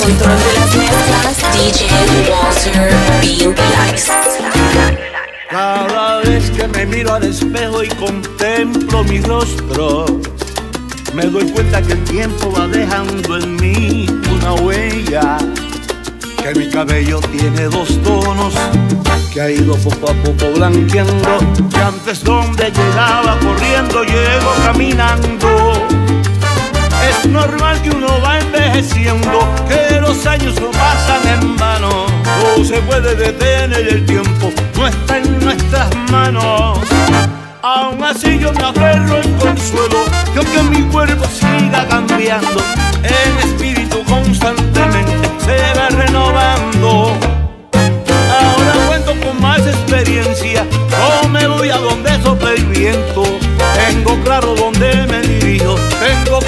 control de las mezclas, DJ Walter Bean. Cada vez que me miro al espejo y contemplo mi rostro, me doy cuenta que el tiempo va dejando en mí una huella. Que mi cabello tiene dos tonos, que ha ido poco a poco blanqueando. Que antes donde llegaba corriendo, llego caminando. Es normal que uno va envejeciendo, que los años no pasan en vano. No se puede detener el tiempo, no está en nuestras manos. Aún así yo me aferro en consuelo, que aunque mi cuerpo siga cambiando, el espíritu constantemente se va renovando. Ahora cuento con más experiencia, no me voy a donde sopla el viento. Tengo claro dónde me dirijo, tengo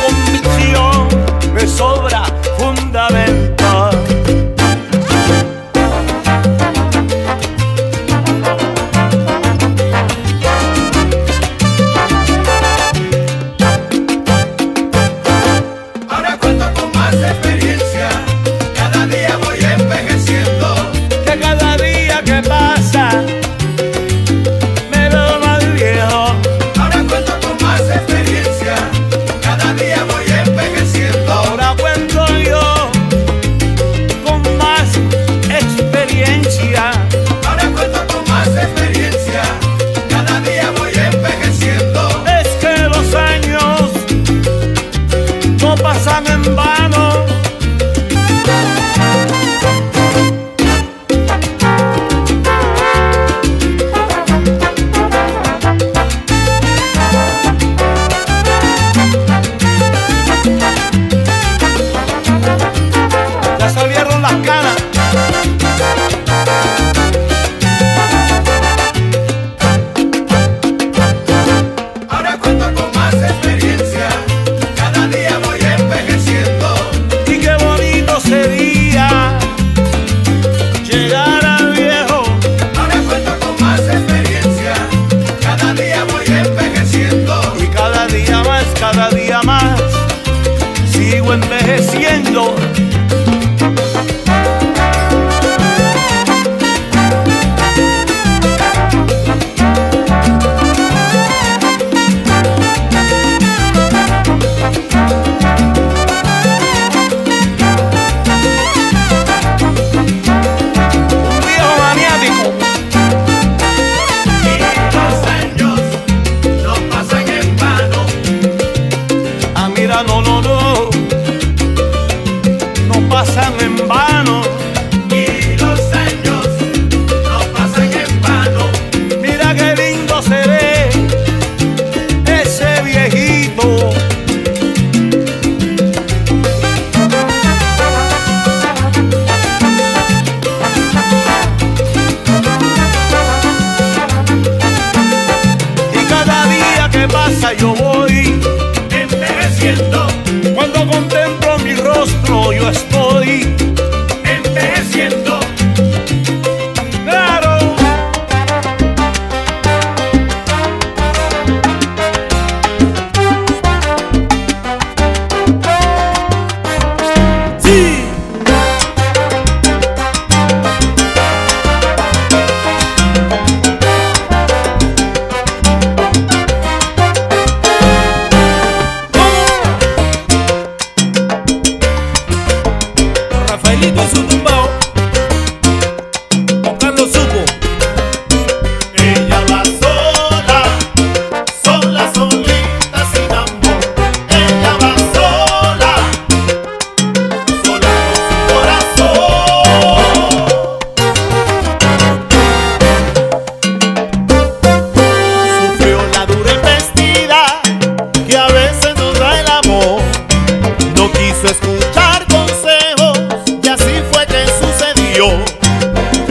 en vano.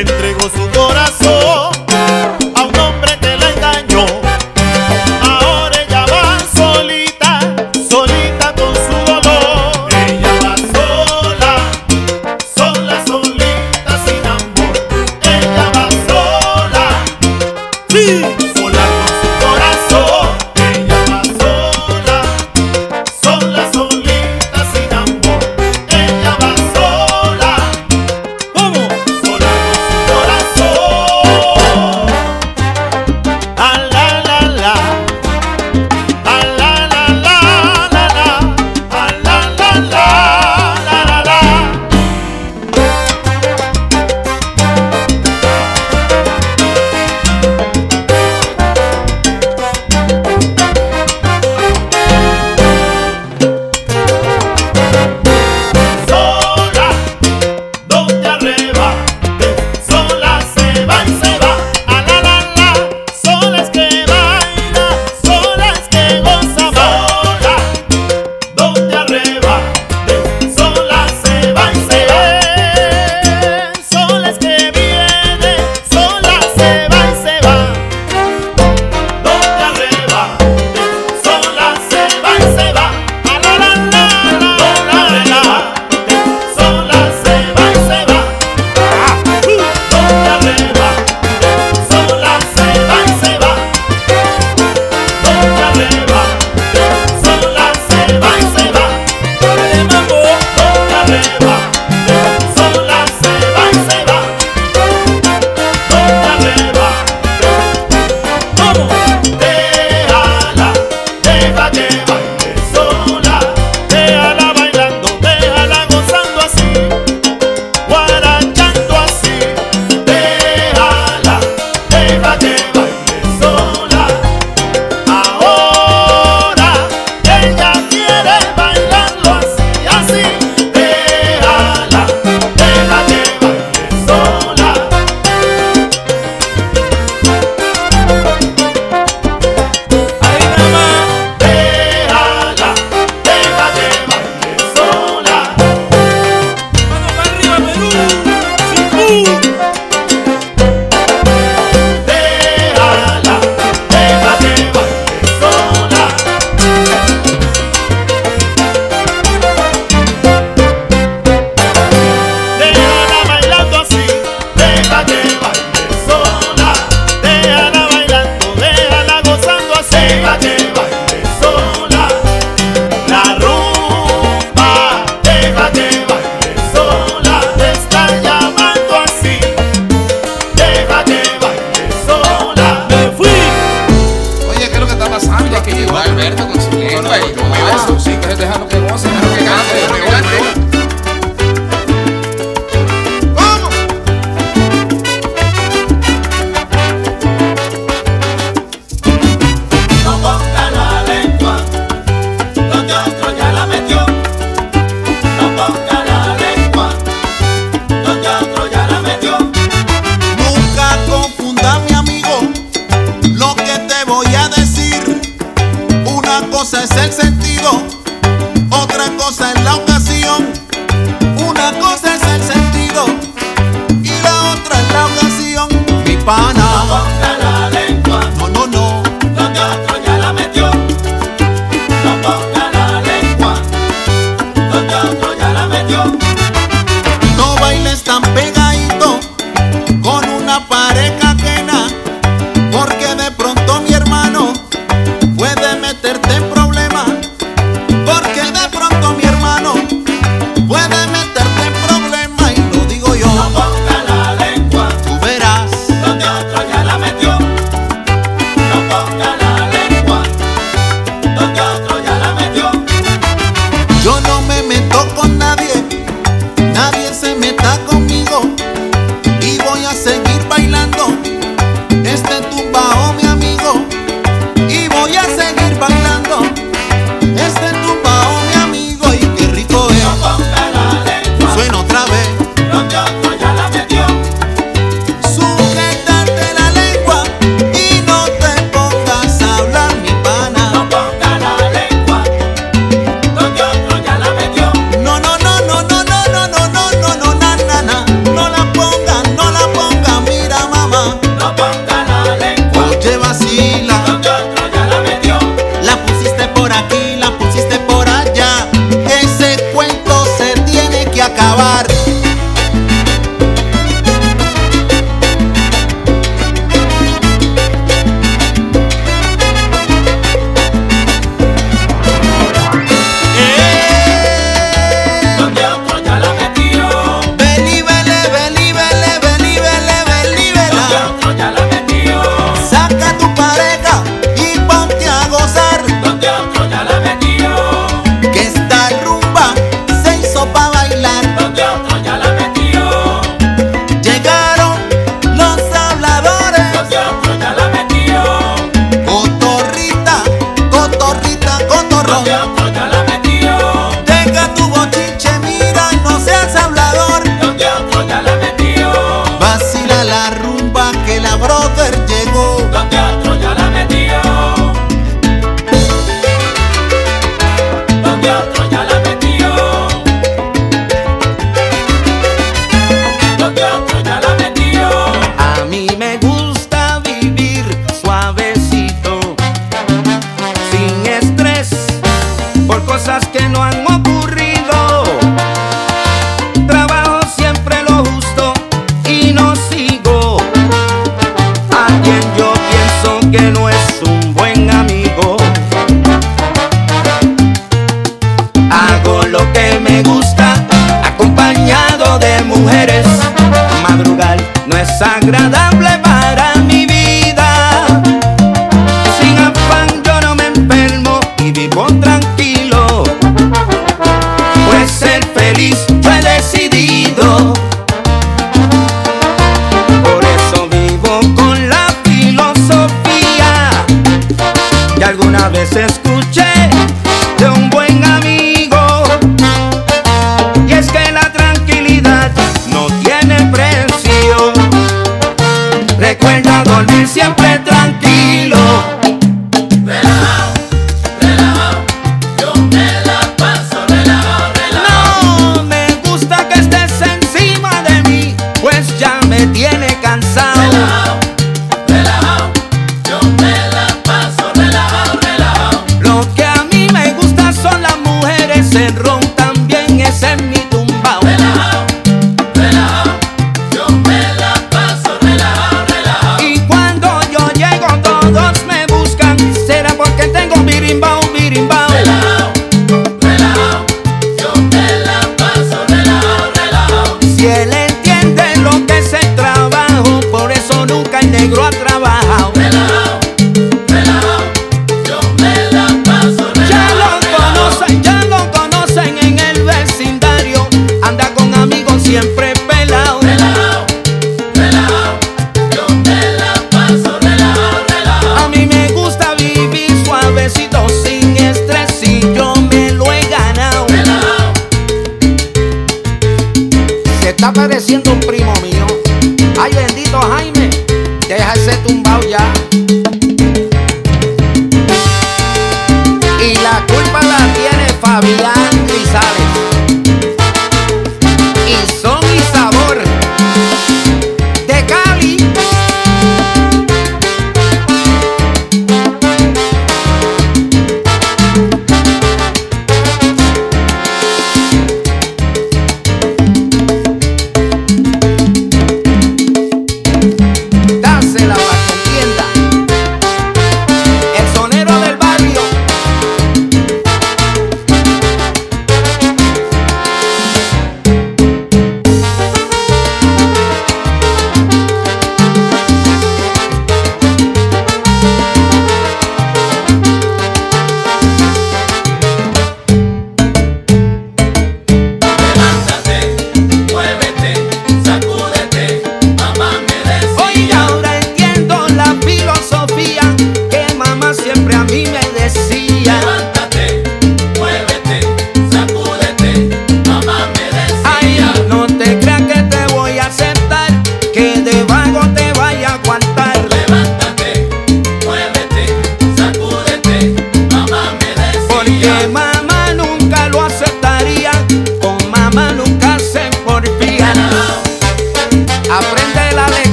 entregó su agrada.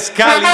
mezcal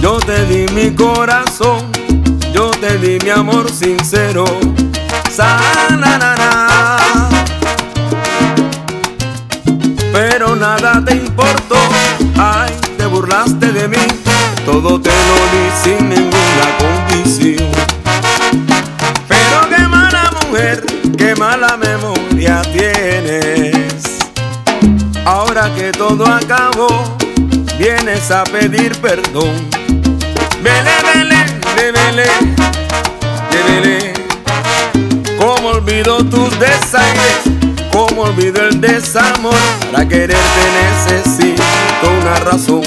Yo te di mi corazón, yo te di mi amor sincero. Sanarana. Pero nada te importó, ay, te burlaste de mí. Todo te lo di sin ninguna condición. Pero qué mala mujer, qué mala memoria tienes. Ahora que todo acabó vienes a pedir perdón. Vele, vele, vele, vele, cómo olvido tus desaires, cómo olvido el desamor, para quererte necesito una razón.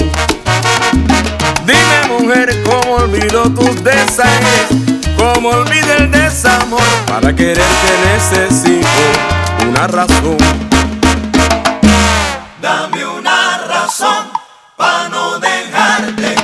Dime mujer, cómo olvido tus desaires, cómo olvido el desamor, para quererte necesito una razón. Dame una razón para no dejarte.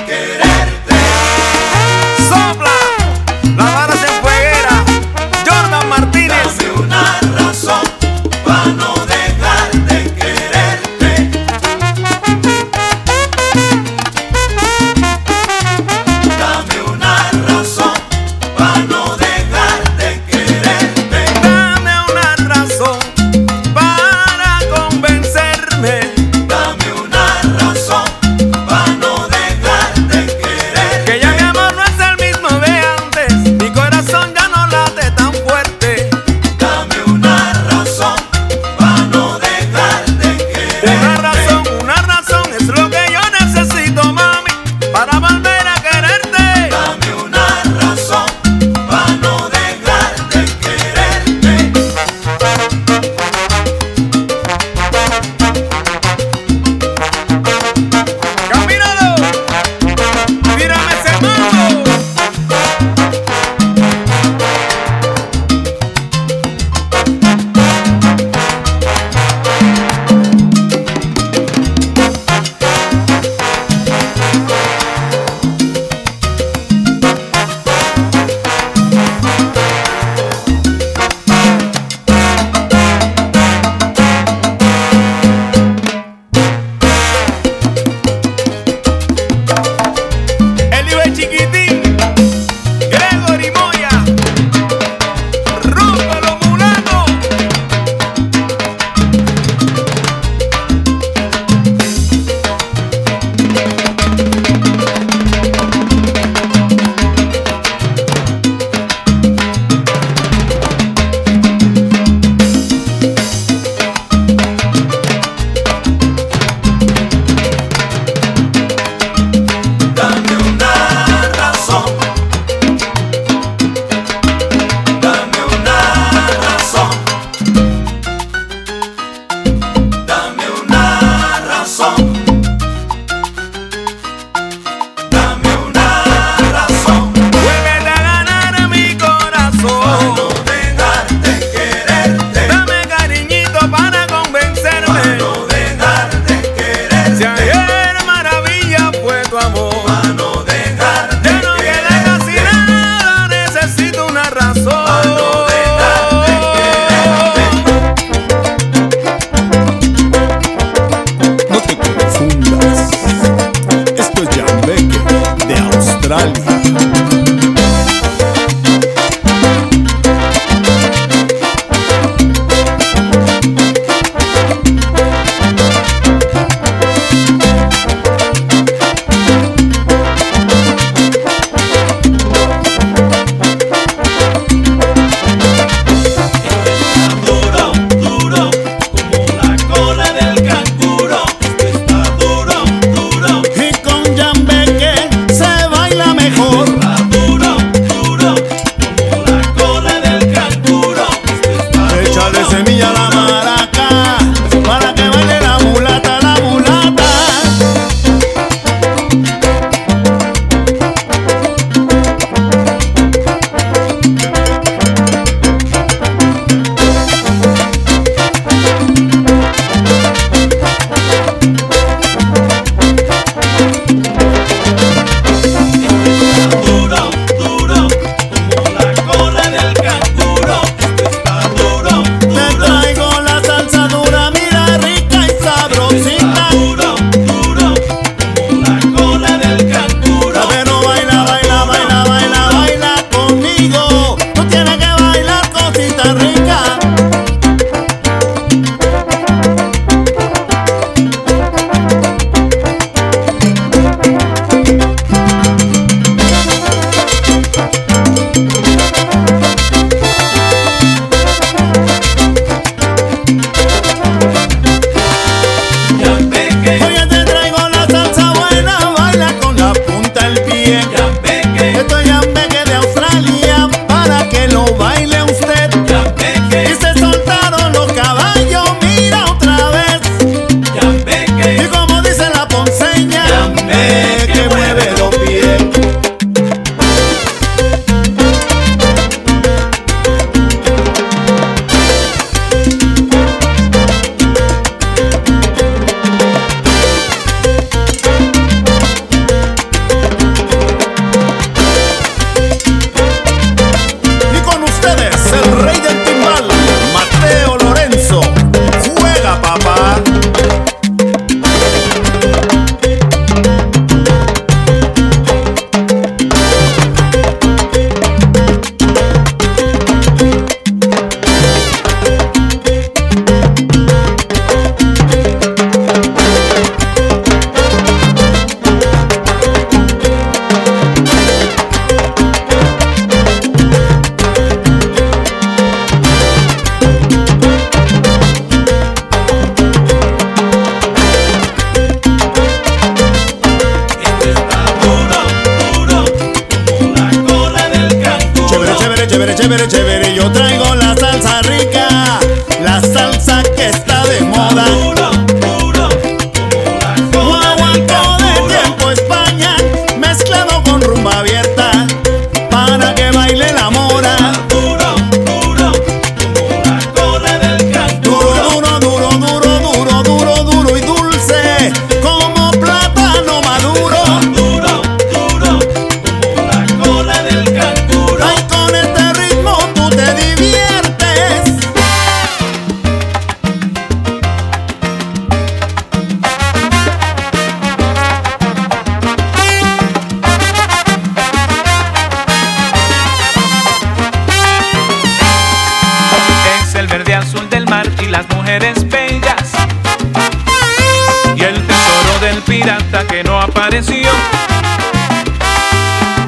el pirata que no apareció.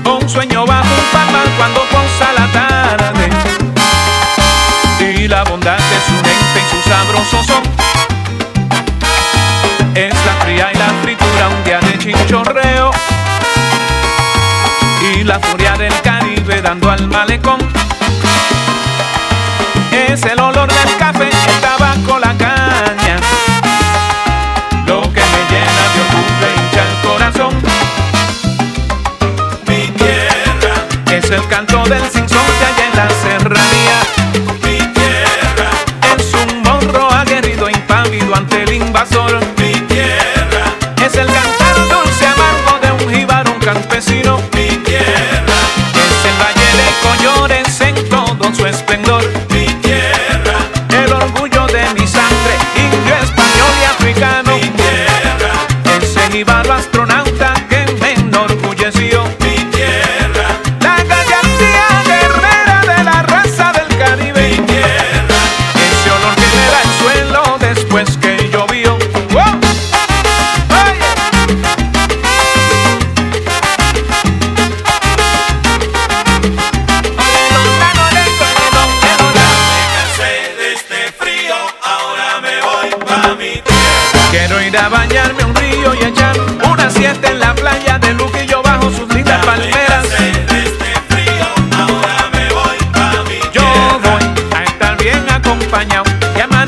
Un sueño bajo un palmar cuando posa la tarde. Y la bondad de su gente y su sabroso son. Es la fría y la fritura un día de chinchorreo. Y la furia del Caribe dando al malecón.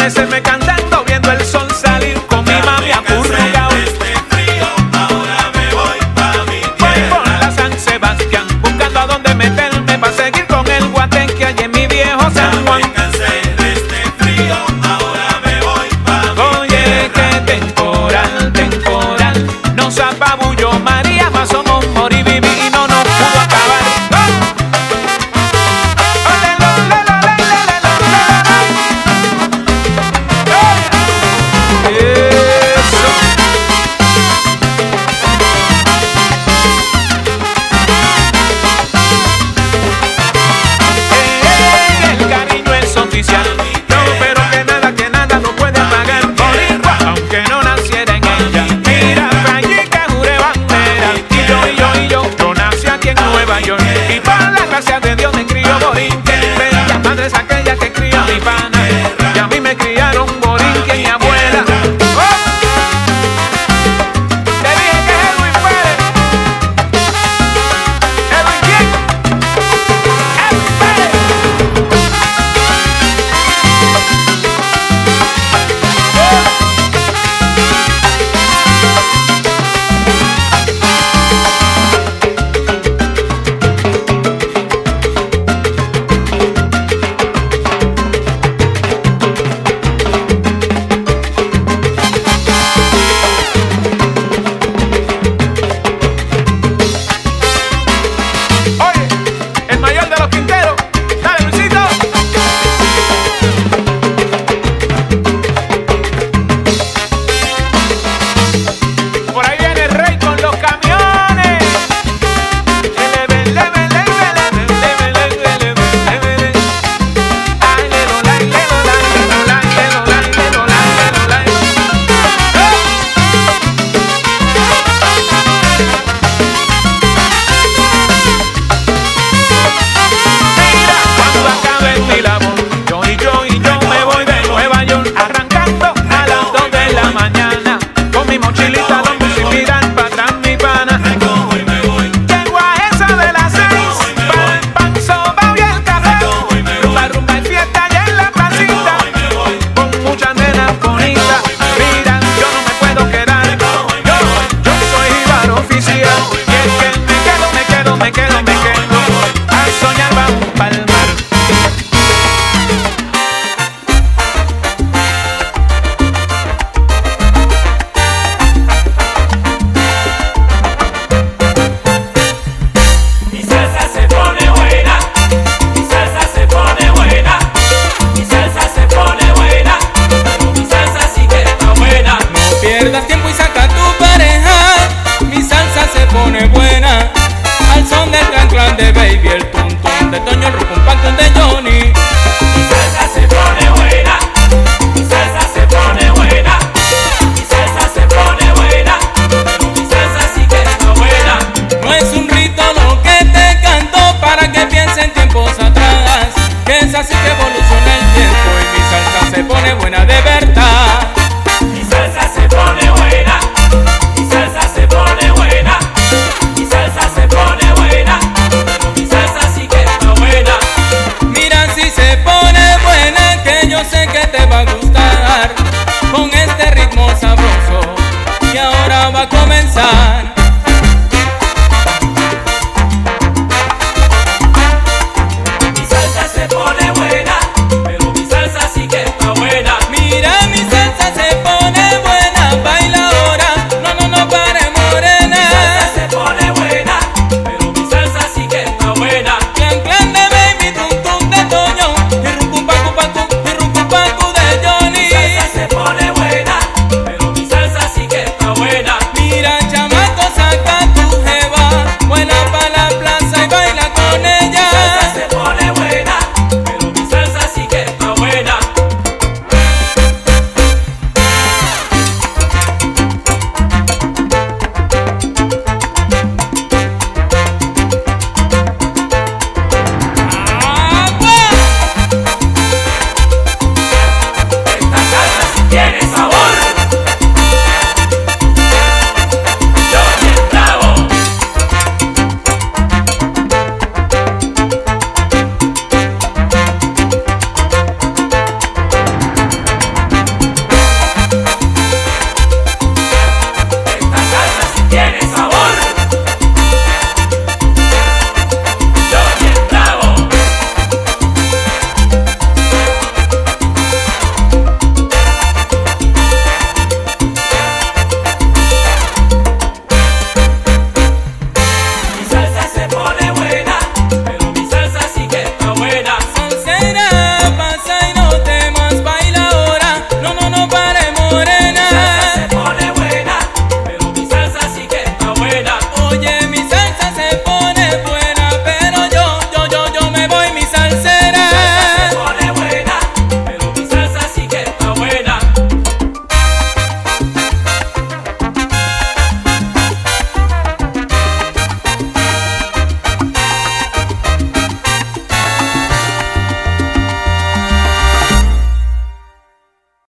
Y amanecerme cantando